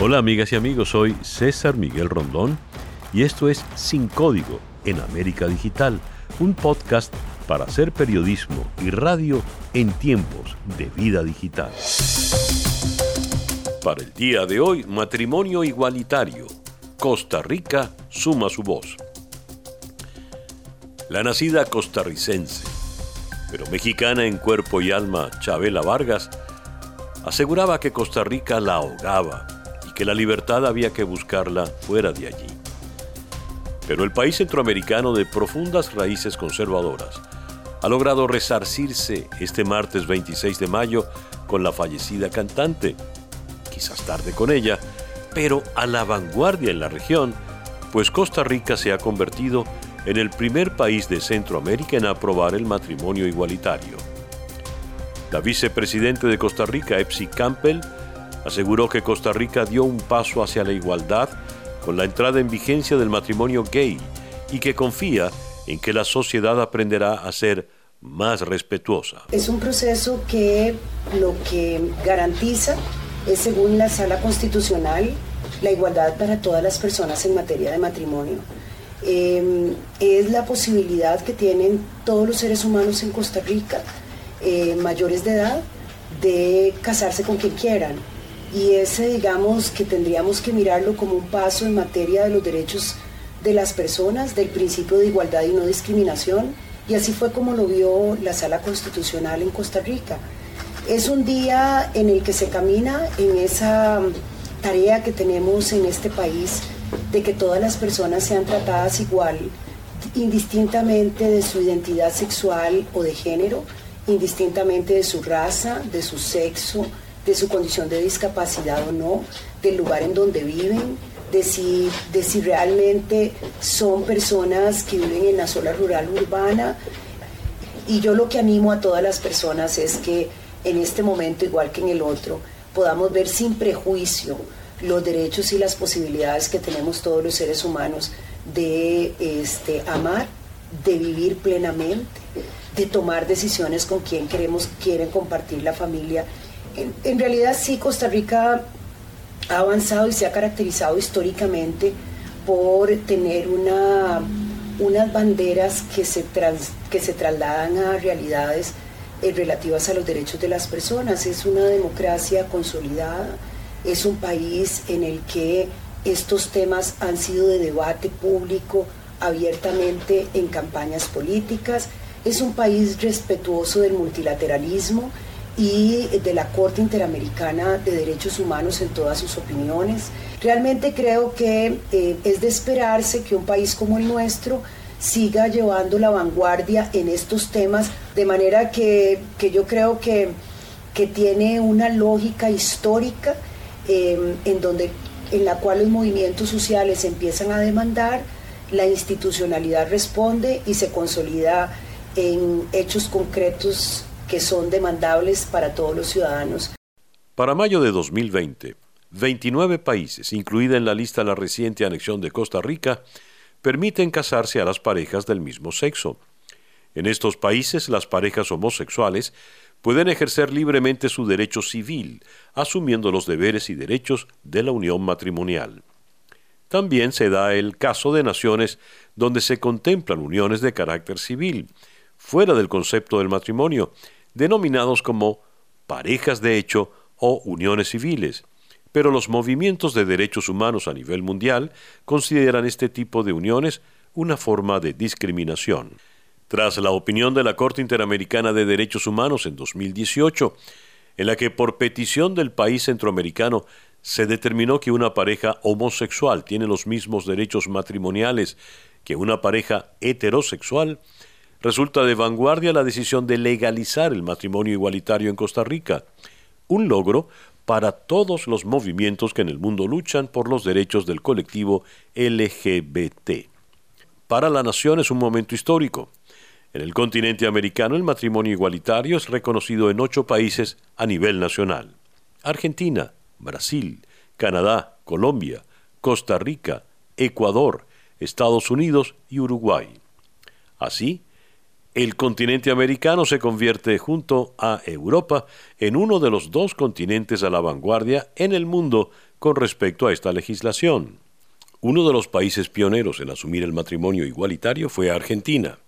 Hola amigas y amigos, soy César Miguel Rondón y esto es Sin Código en América Digital, un podcast para hacer periodismo y radio en tiempos de vida digital. Para el día de hoy, matrimonio igualitario. Costa Rica suma su voz. La nacida costarricense, pero mexicana en cuerpo y alma, Chabela Vargas, aseguraba que Costa Rica la ahogaba que la libertad había que buscarla fuera de allí. Pero el país centroamericano de profundas raíces conservadoras ha logrado resarcirse este martes 26 de mayo con la fallecida cantante, quizás tarde con ella, pero a la vanguardia en la región, pues Costa Rica se ha convertido en el primer país de Centroamérica en aprobar el matrimonio igualitario. La vicepresidente de Costa Rica, Epsi Campbell, aseguró que Costa Rica dio un paso hacia la igualdad con la entrada en vigencia del matrimonio gay y que confía en que la sociedad aprenderá a ser más respetuosa. Es un proceso que lo que garantiza es, según la Sala Constitucional, la igualdad para todas las personas en materia de matrimonio. Em, es la posibilidad que tienen todos los seres humanos en Costa Rica, eh, mayores de edad, de casarse con quien quieran. Y ese, digamos, que tendríamos que mirarlo como un paso en materia de los derechos de las personas, del principio de igualdad y no discriminación, y así fue como lo vio la Sala Constitucional en Costa Rica. Es un día en el que se camina en esa tarea que tenemos en este país de que todas las personas sean tratadas igual, indistintamente de su identidad sexual o de género, indistintamente de su raza, de su sexo, de su condición de discapacidad o no, del lugar en donde viven, de si, de si realmente son personas que viven en la zona rural urbana. Y yo lo que animo a todas las personas es que en este momento, igual que en el otro, podamos ver sin prejuicio los derechos y las posibilidades que tenemos todos los seres humanos de este, amar, de vivir plenamente, de tomar decisiones con quien queremos, quieren compartir la familia. En, realidad sí, Costa Rica ha avanzado y se ha caracterizado históricamente por tener una, unas banderas que se, que se trasladan a realidades eh, relativas a los derechos de las personas. Es una democracia consolidada, es un país en el que estos temas han sido de debate público abiertamente en campañas políticas, es un país respetuoso del multilateralismo y de la Corte Interamericana de Derechos Humanos en todas sus opiniones. Realmente creo que eh, es de esperarse que un país como el nuestro siga llevando la vanguardia en estos temas, de manera que, yo creo que, que, tiene una lógica histórica em, en, donde, en la cual los movimientos sociales empiezan a demandar, la institucionalidad responde y se consolida en hechos concretos que son demandables para todos los ciudadanos. Para mayo de 2020, 29 países, incluida en la lista la reciente anexión de Costa Rica, permiten casarse a las parejas del mismo sexo. En estos países, las parejas homosexuales pueden ejercer libremente su derecho civil, asumiendo los deberes y derechos de la unión matrimonial. También se da el caso de naciones donde se contemplan uniones de carácter civil, fuera del concepto del matrimonio, denominados como parejas de hecho o uniones civiles, pero los movimientos de derechos humanos a nivel mundial consideran este tipo de uniones una forma de discriminación. Tras la opinión de la Corte Interamericana de Derechos Humanos en 2018, en la que por petición del país centroamericano se determinó que una pareja homosexual tiene los mismos derechos matrimoniales que una pareja heterosexual, resulta de vanguardia la decisión de legalizar el matrimonio igualitario en Costa Rica, un logro para todos los movimientos que en el mundo luchan por los derechos del colectivo LGBT. Para la nación es un momento histórico. En el continente americano el matrimonio igualitario es reconocido en ocho países a nivel nacional. Argentina, Brasil, Canadá, Colombia, Costa Rica, Ecuador, Estados Unidos y Uruguay. Así, el continente americano se convierte junto a Europa en uno de los dos continentes a la vanguardia en el mundo con respecto a esta legislación. Uno de los países pioneros en asumir el matrimonio igualitario fue Argentina.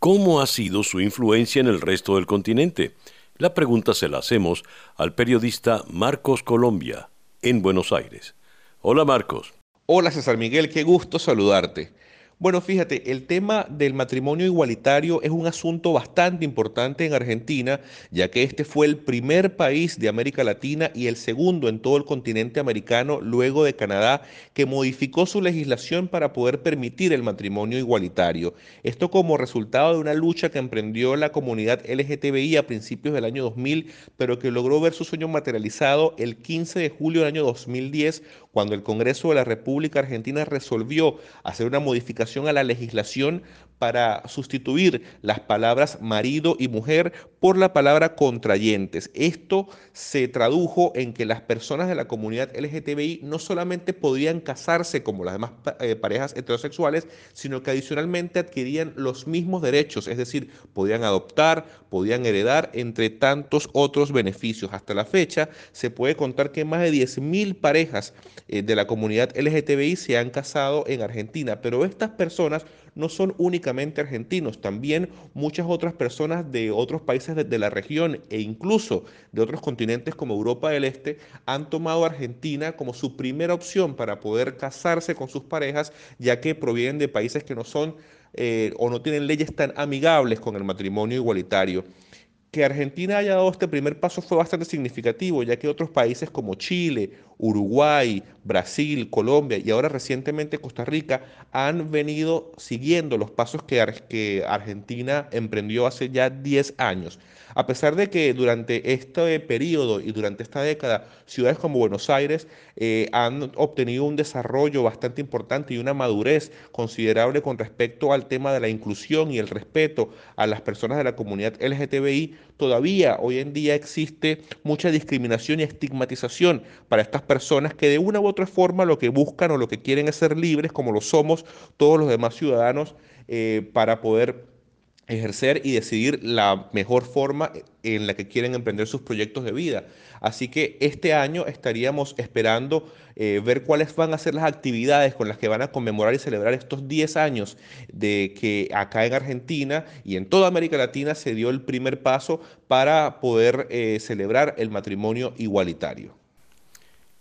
¿Cómo ha sido su influencia en el resto del continente? La pregunta se la hacemos al periodista Marcos Colombia, en Buenos Aires. Hola Marcos. Hola César Miguel, qué gusto saludarte. Bueno, fíjate, el tema del matrimonio igualitario es un asunto bastante importante en Argentina, ya que este fue el primer país de América Latina y el segundo en todo el continente americano, luego de Canadá, que modificó su legislación para poder permitir el matrimonio igualitario. Esto como resultado de una lucha que emprendió la comunidad LGTBI a principios del año 2000, pero que logró ver su sueño materializado el 15 de julio del año 2010, cuando el Congreso de la República Argentina resolvió hacer una modificación a la legislación para sustituir las palabras marido y mujer por la palabra contrayentes. Esto se tradujo en que las personas de la comunidad LGTBI no solamente podían casarse como las demás eh, parejas heterosexuales, sino que adicionalmente adquirían los mismos derechos, es decir, podían adoptar, podían heredar, entre tantos otros beneficios. Hasta la fecha se puede contar que más de 10.000 parejas eh, de la comunidad LGTBI se han casado en Argentina, pero estas personas no son argentinos, también muchas otras personas de otros países de, la región e incluso de otros continentes como Europa del Este han tomado Argentina como su primera opción para poder casarse con sus parejas, ya que provienen de países que no son eh, o no tienen leyes tan amigables con el matrimonio igualitario. Que Argentina haya dado este primer paso fue bastante significativo, ya que otros países como Chile, Uruguay, Brasil, Colombia y ahora recientemente Costa Rica han venido siguiendo los pasos que, Argentina emprendió hace ya 10 años. A pesar de que durante este periodo y durante esta década ciudades como Buenos Aires eh, han obtenido un desarrollo bastante importante y una madurez considerable con respecto al tema de la inclusión y el respeto a las personas de la comunidad LGTBI, todavía hoy en día existe mucha discriminación y estigmatización para estas personas que de una u otra forma lo que buscan o lo que quieren es ser libres como lo somos todos los demás ciudadanos eh, para poder ejercer y decidir la mejor forma en la que quieren emprender sus proyectos de vida. Así que este año estaríamos esperando eh, ver cuáles van a ser las actividades con las que van a conmemorar y celebrar estos 10 años de que acá en Argentina y en toda América Latina se dio el primer paso para poder eh, celebrar el matrimonio igualitario.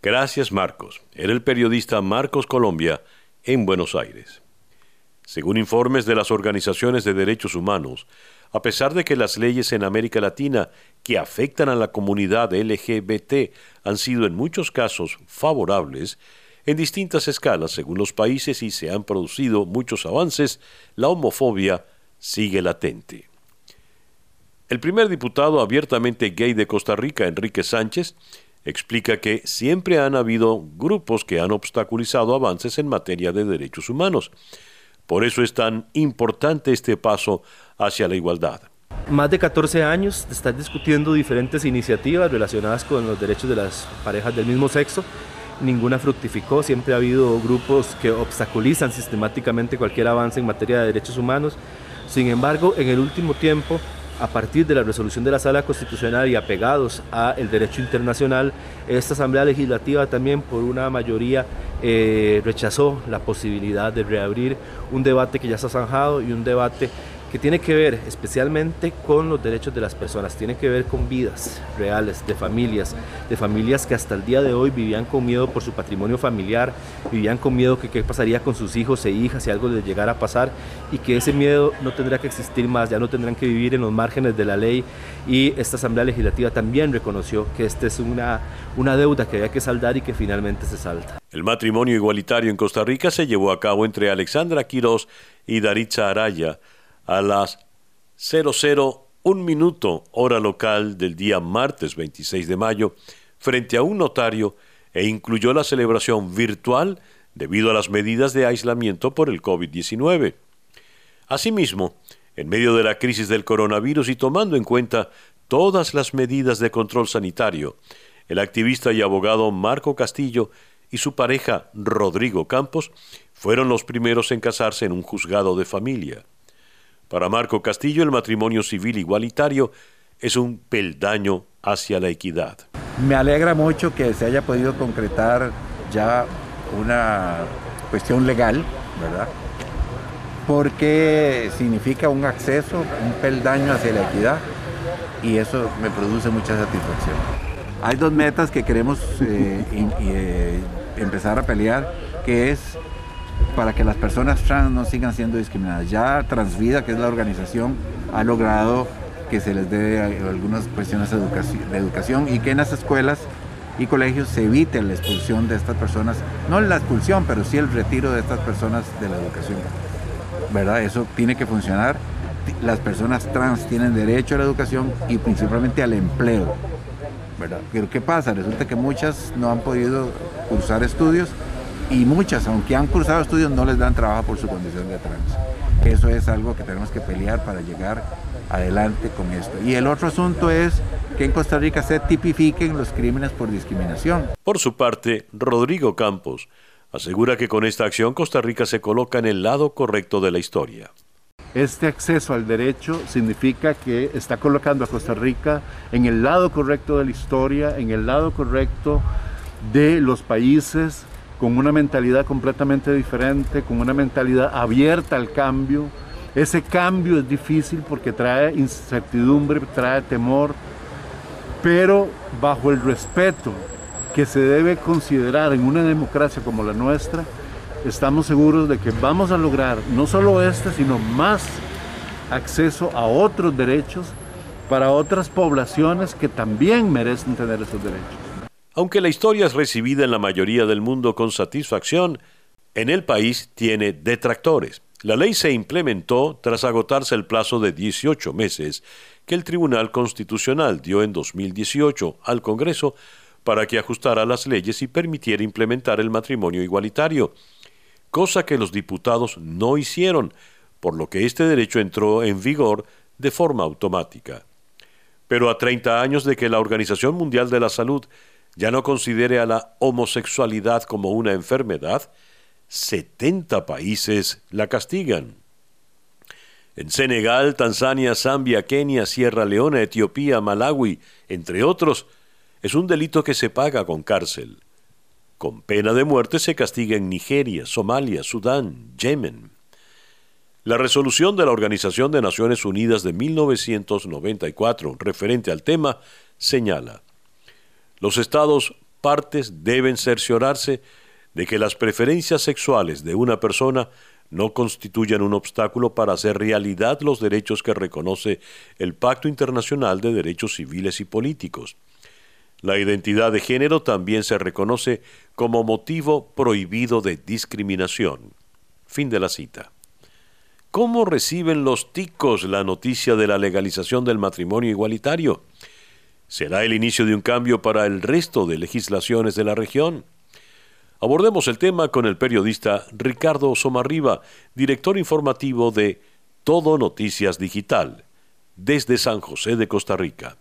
Gracias Marcos. Era el periodista Marcos Colombia en Buenos Aires. Según informes de las organizaciones de derechos humanos, a pesar de que las leyes en América Latina que afectan a la comunidad LGBT han sido en muchos casos favorables, en distintas escalas según los países y se han producido muchos avances, la homofobia sigue latente. El primer diputado abiertamente gay de Costa Rica, Enrique Sánchez, explica que siempre han habido grupos que han obstaculizado avances en materia de derechos humanos, por eso es tan importante este paso hacia la igualdad. Más de 14 años estar discutiendo diferentes iniciativas relacionadas con los derechos de las parejas del mismo sexo. Ninguna fructificó, siempre ha habido grupos que obstaculizan sistemáticamente cualquier avance en materia de derechos humanos. Sin embargo, en el último tiempo a partir de la resolución de la Sala Constitucional y apegados al derecho internacional, esta Asamblea Legislativa también por una mayoría eh, rechazó la posibilidad de reabrir un debate que ya está zanjado y un debate que tiene que ver especialmente con los derechos de las personas, tiene que ver con vidas reales, de familias, de familias que hasta el día de hoy vivían con miedo por su patrimonio familiar, vivían con miedo que qué pasaría con sus hijos e hijas si algo les llegara a pasar y que ese miedo no tendrá que existir más, ya no tendrán que vivir en los márgenes de la ley y esta Asamblea Legislativa también reconoció que esta es una, una deuda que había que saldar y que finalmente se salta. El matrimonio igualitario en Costa Rica se llevó a cabo entre Alexandra Quiroz y Daritza Araya, a las 001 minuto hora local del día martes 26 de mayo frente a un notario e incluyó la celebración virtual debido a las medidas de aislamiento por el COVID-19. Asimismo, en medio de la crisis del coronavirus y tomando en cuenta todas las medidas de control sanitario, el activista y abogado Marco Castillo y su pareja Rodrigo Campos fueron los primeros en casarse en un juzgado de familia. Para Marco Castillo, el matrimonio civil igualitario es un peldaño hacia la equidad. Me alegra mucho que se haya podido concretar ya una cuestión legal, ¿verdad? Porque significa un acceso, un peldaño hacia la equidad y eso me produce mucha satisfacción. Hay dos metas que queremos eh, eh, empezar a pelear, que es para que las personas trans no sigan siendo discriminadas. Ya Transvida, que es la organización, ha logrado que se les dé algunas cuestiones de educación, y que en las escuelas y colegios se evite la expulsión de estas personas, no la expulsión, pero sí el retiro de estas personas de la educación. ¿Verdad? Eso tiene que funcionar. Las personas trans tienen derecho a la educación y principalmente al empleo. ¿verdad? Pero ¿qué pasa? Resulta que muchas no han podido cursar estudios y muchas, aunque han cursado estudios, no les dan trabajo por su condición de trans. Eso es algo que tenemos que pelear para llegar adelante con esto. Y el otro asunto es que en Costa Rica se tipifiquen los crímenes por discriminación. Por su parte, Rodrigo Campos asegura que con esta acción Costa Rica se coloca en el lado correcto de la historia. Este acceso al derecho significa que está colocando a Costa Rica en el lado correcto de la historia, en el lado correcto de los países con una mentalidad completamente diferente, con una mentalidad abierta al cambio, ese cambio es difícil porque trae incertidumbre, trae temor, pero bajo el respeto que se debe considerar en una democracia como la nuestra, estamos seguros de que vamos a lograr no solo este, sino más acceso a otros derechos para otras poblaciones que también merecen tener esos derechos. Aunque la historia es recibida en la mayoría del mundo con satisfacción, en el país tiene detractores. La ley se implementó tras agotarse el plazo de 18 meses que el Tribunal Constitucional dio en 2018 al Congreso para que ajustara las leyes y permitiera implementar el matrimonio igualitario, cosa que los diputados no hicieron, por lo que este derecho entró en vigor de forma automática. Pero a 30 años de que la Organización Mundial de la Salud ya no considere a la homosexualidad como una enfermedad, 70 países la castigan. En Senegal, Tanzania, Zambia, Kenia, Sierra Leona, Etiopía, Malawi, entre otros, es un delito que se paga con cárcel. Con pena de muerte se castiga en Nigeria, Somalia, Sudán, Yemen. La resolución de la Organización de Naciones Unidas de 1994 referente al tema señala, los estados partes deben cerciorarse de que las preferencias sexuales de una persona no constituyan un obstáculo para hacer realidad los derechos que reconoce el Pacto Internacional de Derechos Civiles y Políticos. La identidad de género también se reconoce como motivo prohibido de discriminación. Fin de la cita. ¿Cómo reciben los ticos la noticia de la legalización del matrimonio igualitario? ¿Será el inicio de un cambio para el resto de legislaciones de la región? Abordemos el tema con el periodista Ricardo Somarriba, director informativo de Todo Noticias Digital, desde San José de Costa Rica.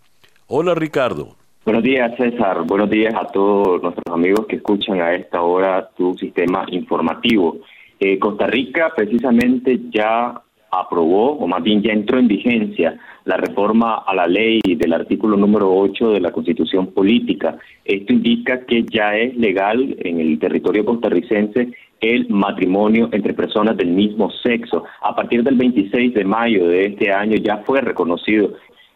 Hola Ricardo. Buenos días César, buenos días a todos nuestros amigos que escuchan a esta hora tu sistema informativo. Eh, Costa Rica precisamente ya aprobó, o más bien ya entró en vigencia, la reforma a la ley del artículo número 8 de la Constitución Política. Esto indica que ya es legal en el territorio costarricense el matrimonio entre personas del mismo sexo. A partir del 26 de mayo de este año ya fue reconocido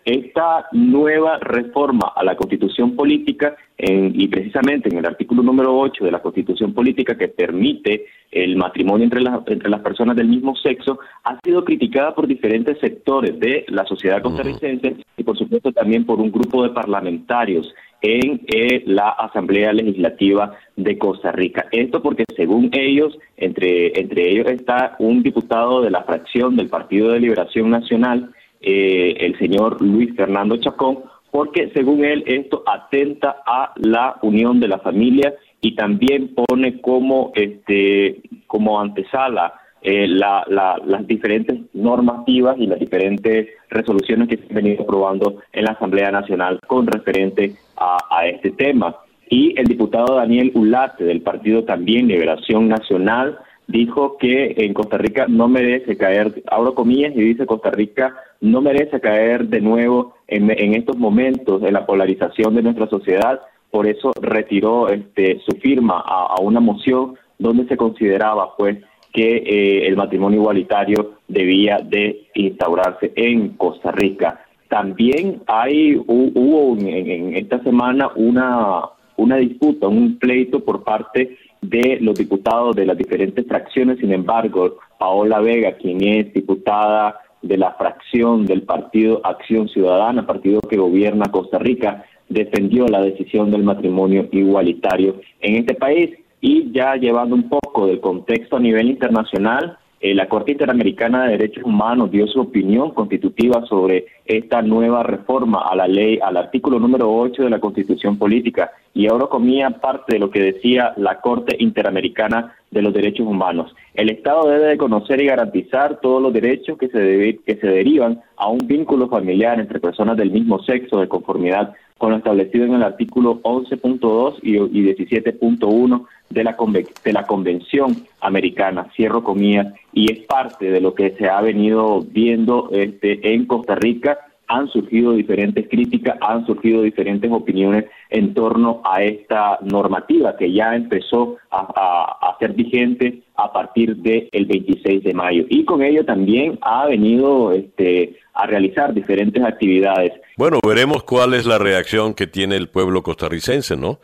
esta nueva reforma a la constitución política y precisamente en el artículo número 8 de la constitución política que permite el matrimonio entre, entre las personas del mismo sexo ha sido criticada por diferentes sectores de la sociedad costarricense y por supuesto también por un grupo de parlamentarios en eh, la Asamblea Legislativa de Costa Rica. Esto porque según ellos, entre, entre ellos está un diputado de la fracción del Partido de Liberación Nacional, eh, el señor Luis Fernando Chacón, porque según él esto atenta a la unión de la familia y también pone como este como antesala eh, la, las diferentes normativas y las diferentes resoluciones que se han venido aprobando en la Asamblea Nacional con referente a, a este tema. Y el diputado Daniel Ulate del partido también Liberación Nacional dijo que en Costa Rica no merece caer, abro comillas, y dice Costa Rica no merece caer de nuevo en, estos momentos de la polarización de nuestra sociedad, por eso retiró este, su firma a, una moción donde se consideraba pues que eh, el matrimonio igualitario debía de instaurarse en Costa Rica. También hay hubo en, esta semana una una disputa, un pleito por parte de los diputados de las diferentes fracciones. Sin embargo, Paola Vega, quien es diputada de la fracción del Partido Acción Ciudadana, partido que gobierna Costa Rica, defendió la decisión del matrimonio igualitario en este país y ya llevando un poco del contexto a nivel internacional, eh, la Corte Interamericana de Derechos Humanos dio su opinión constitutiva sobre esta nueva reforma a la ley, al artículo número 8 de la Constitución Política, y ahora comía parte de lo que decía la Corte Interamericana de los Derechos Humanos. El Estado debe de conocer y garantizar todos los derechos que se, que se derivan a un vínculo familiar entre personas del mismo sexo de conformidad con lo establecido en el artículo 11.2 y, y 17.1 de la, de la Convención Americana, cierro comillas, y es parte de lo que se ha venido viendo este, en Costa Rica. Han surgido diferentes críticas, han surgido diferentes opiniones en torno a esta normativa que ya empezó a, a, ser vigente a partir del 26 de mayo. Y con ello también ha venido este, a realizar diferentes actividades. Bueno, veremos cuál es la reacción que tiene el pueblo costarricense, ¿no?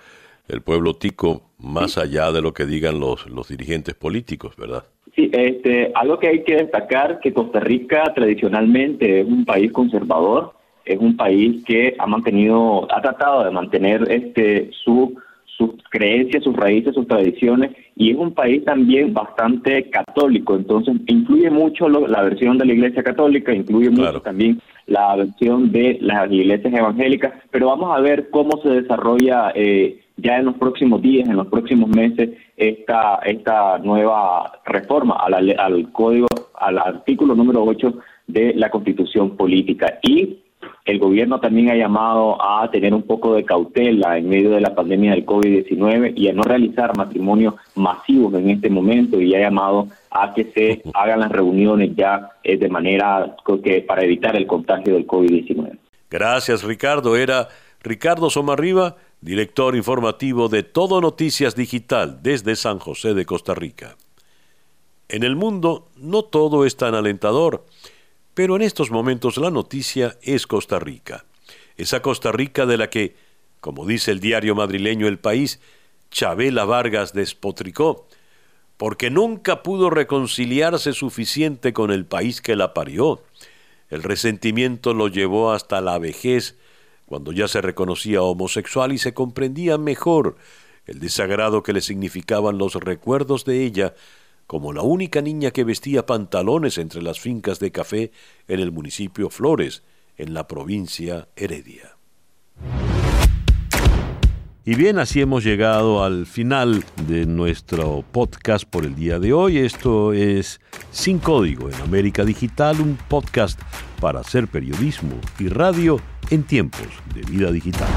El pueblo tico, más allá de lo que digan los, los dirigentes políticos, ¿verdad? Sí, este, algo que hay que destacar que Costa Rica tradicionalmente es un país conservador, es un país que ha mantenido, ha tratado de mantener este su sus creencias, sus raíces, sus tradiciones, y es un país también bastante católico, entonces incluye mucho la versión de la Iglesia Católica, incluye mucho también la versión de las iglesias evangélicas, pero vamos a ver cómo se desarrolla eh, ya en los próximos días, en los próximos meses, esta, esta nueva reforma al, al código, al artículo número 8 de la Constitución Política. Y el gobierno también ha llamado a tener un poco de cautela en medio de la pandemia del COVID-19 y a no realizar matrimonios masivos en este momento y ha llamado a que se hagan las reuniones ya eh, de manera que para evitar el contagio del COVID-19. Gracias, Ricardo. Era Ricardo Somarriba, director informativo de Todo Noticias Digital desde San José de Costa Rica. En el mundo no todo es tan alentador. Pero en estos momentos la noticia es Costa Rica. Esa Costa Rica de la que, como dice el diario madrileño El País, Chabela Vargas despotricó, porque nunca pudo reconciliarse suficiente con el país que la parió. El resentimiento lo llevó hasta la vejez, cuando ya se reconocía homosexual y se comprendía mejor el desagrado que le significaban los recuerdos de ella como la única niña que vestía pantalones entre las fincas de café en el municipio Flores, en la provincia Heredia. Y bien, así hemos llegado al final de nuestro podcast por el día de hoy. Esto es Sin Código en América Digital, un podcast para hacer periodismo y radio en tiempos de vida digital.